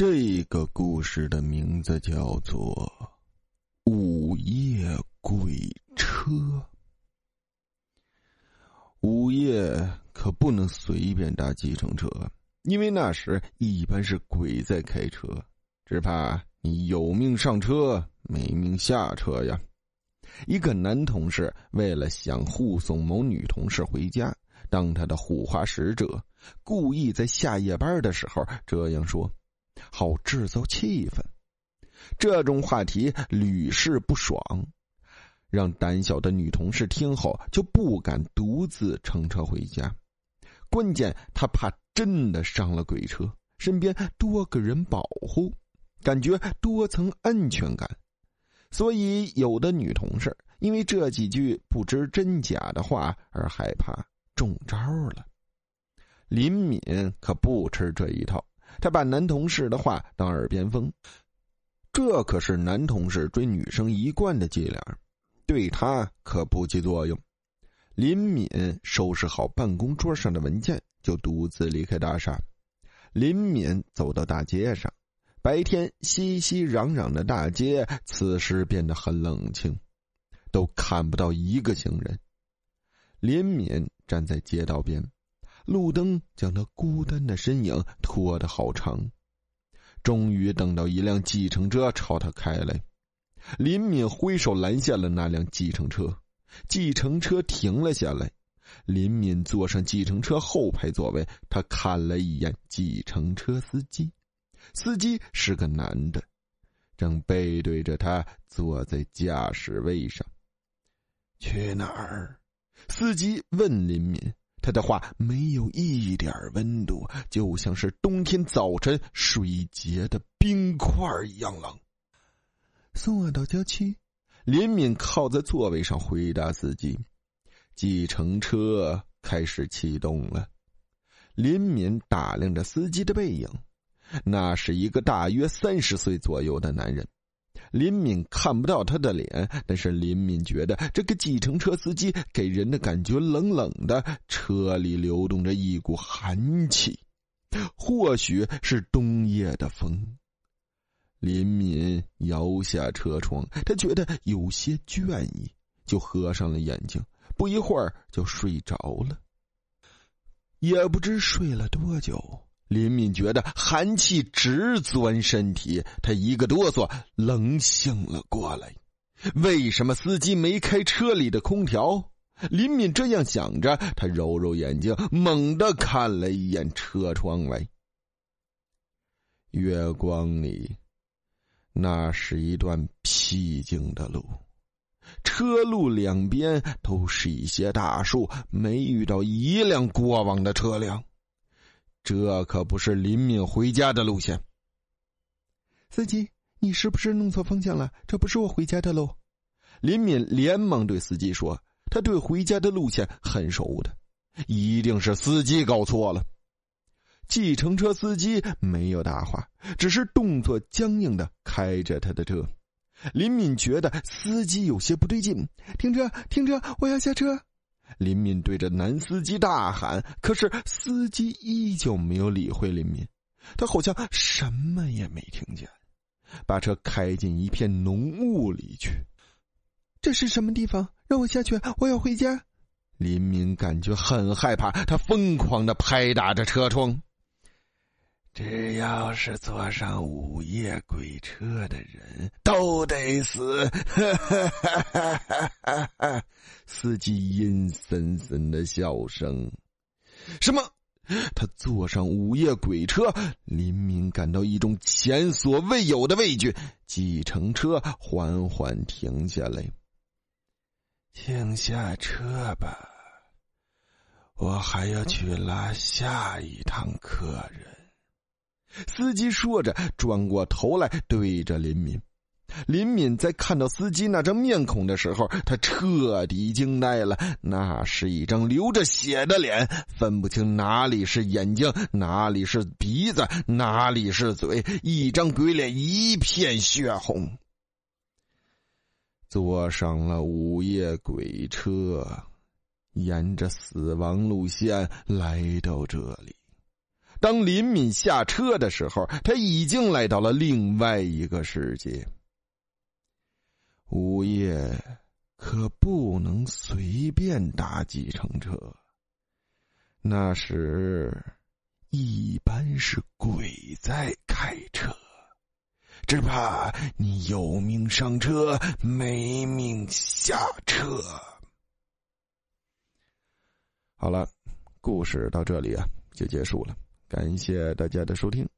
这个故事的名字叫做《午夜鬼车》。午夜可不能随便搭计程车，因为那时一般是鬼在开车，只怕你有命上车，没命下车呀。一个男同事为了想护送某女同事回家，当他的护花使者，故意在下夜班的时候这样说。好制造气氛，这种话题屡试不爽，让胆小的女同事听后就不敢独自乘车回家。关键她怕真的上了鬼车，身边多个人保护，感觉多层安全感。所以有的女同事因为这几句不知真假的话而害怕中招了。林敏可不吃这一套。他把男同事的话当耳边风，这可是男同事追女生一贯的伎俩，对他可不起作用。林敏收拾好办公桌上的文件，就独自离开大厦。林敏走到大街上，白天熙熙攘攘的大街，此时变得很冷清，都看不到一个行人。林敏站在街道边。路灯将他孤单的身影拖得好长，终于等到一辆计程车朝他开来，林敏挥手拦下了那辆计程车，计程车停了下来，林敏坐上计程车后排座位，他看了一眼计程车司机，司机是个男的，正背对着他坐在驾驶位上。去哪儿？司机问林敏。他的话没有一点温度，就像是冬天早晨水结的冰块一样冷。送我到郊区。林敏靠在座位上回答司机。计程车开始启动了。林敏打量着司机的背影，那是一个大约三十岁左右的男人。林敏看不到他的脸，但是林敏觉得这个计程车司机给人的感觉冷冷的，车里流动着一股寒气，或许是冬夜的风。林敏摇下车窗，他觉得有些倦意，就合上了眼睛，不一会儿就睡着了，也不知睡了多久。林敏觉得寒气直钻身体，他一个哆嗦，冷醒了过来。为什么司机没开车里的空调？林敏这样想着，他揉揉眼睛，猛地看了一眼车窗外。月光里，那是一段僻静的路，车路两边都是一些大树，没遇到一辆过往的车辆。这可不是林敏回家的路线。司机，你是不是弄错方向了？这不是我回家的路。林敏连忙对司机说：“他对回家的路线很熟的，一定是司机搞错了。”计程车司机没有答话，只是动作僵硬的开着他的车。林敏觉得司机有些不对劲，停车，停车，我要下车。林敏对着男司机大喊，可是司机依旧没有理会林敏，他好像什么也没听见，把车开进一片浓雾里去。这是什么地方？让我下去，我要回家。林敏感觉很害怕，他疯狂的拍打着车窗。只要是坐上午夜鬼车的人都得死！司机阴森森的笑声。什么？他坐上午夜鬼车？林敏感到一种前所未有的畏惧。计程车缓缓停下来，请下车吧，我还要去拉下一趟客人。司机说着，转过头来对着林敏。林敏在看到司机那张面孔的时候，他彻底惊呆了。那是一张流着血的脸，分不清哪里是眼睛，哪里是鼻子，哪里是嘴，一张鬼脸，一片血红。坐上了午夜鬼车，沿着死亡路线来到这里。当林敏下车的时候，他已经来到了另外一个世界。午夜可不能随便搭计程车，那时一般是鬼在开车，只怕你有命上车，没命下车。好了，故事到这里啊就结束了，感谢大家的收听。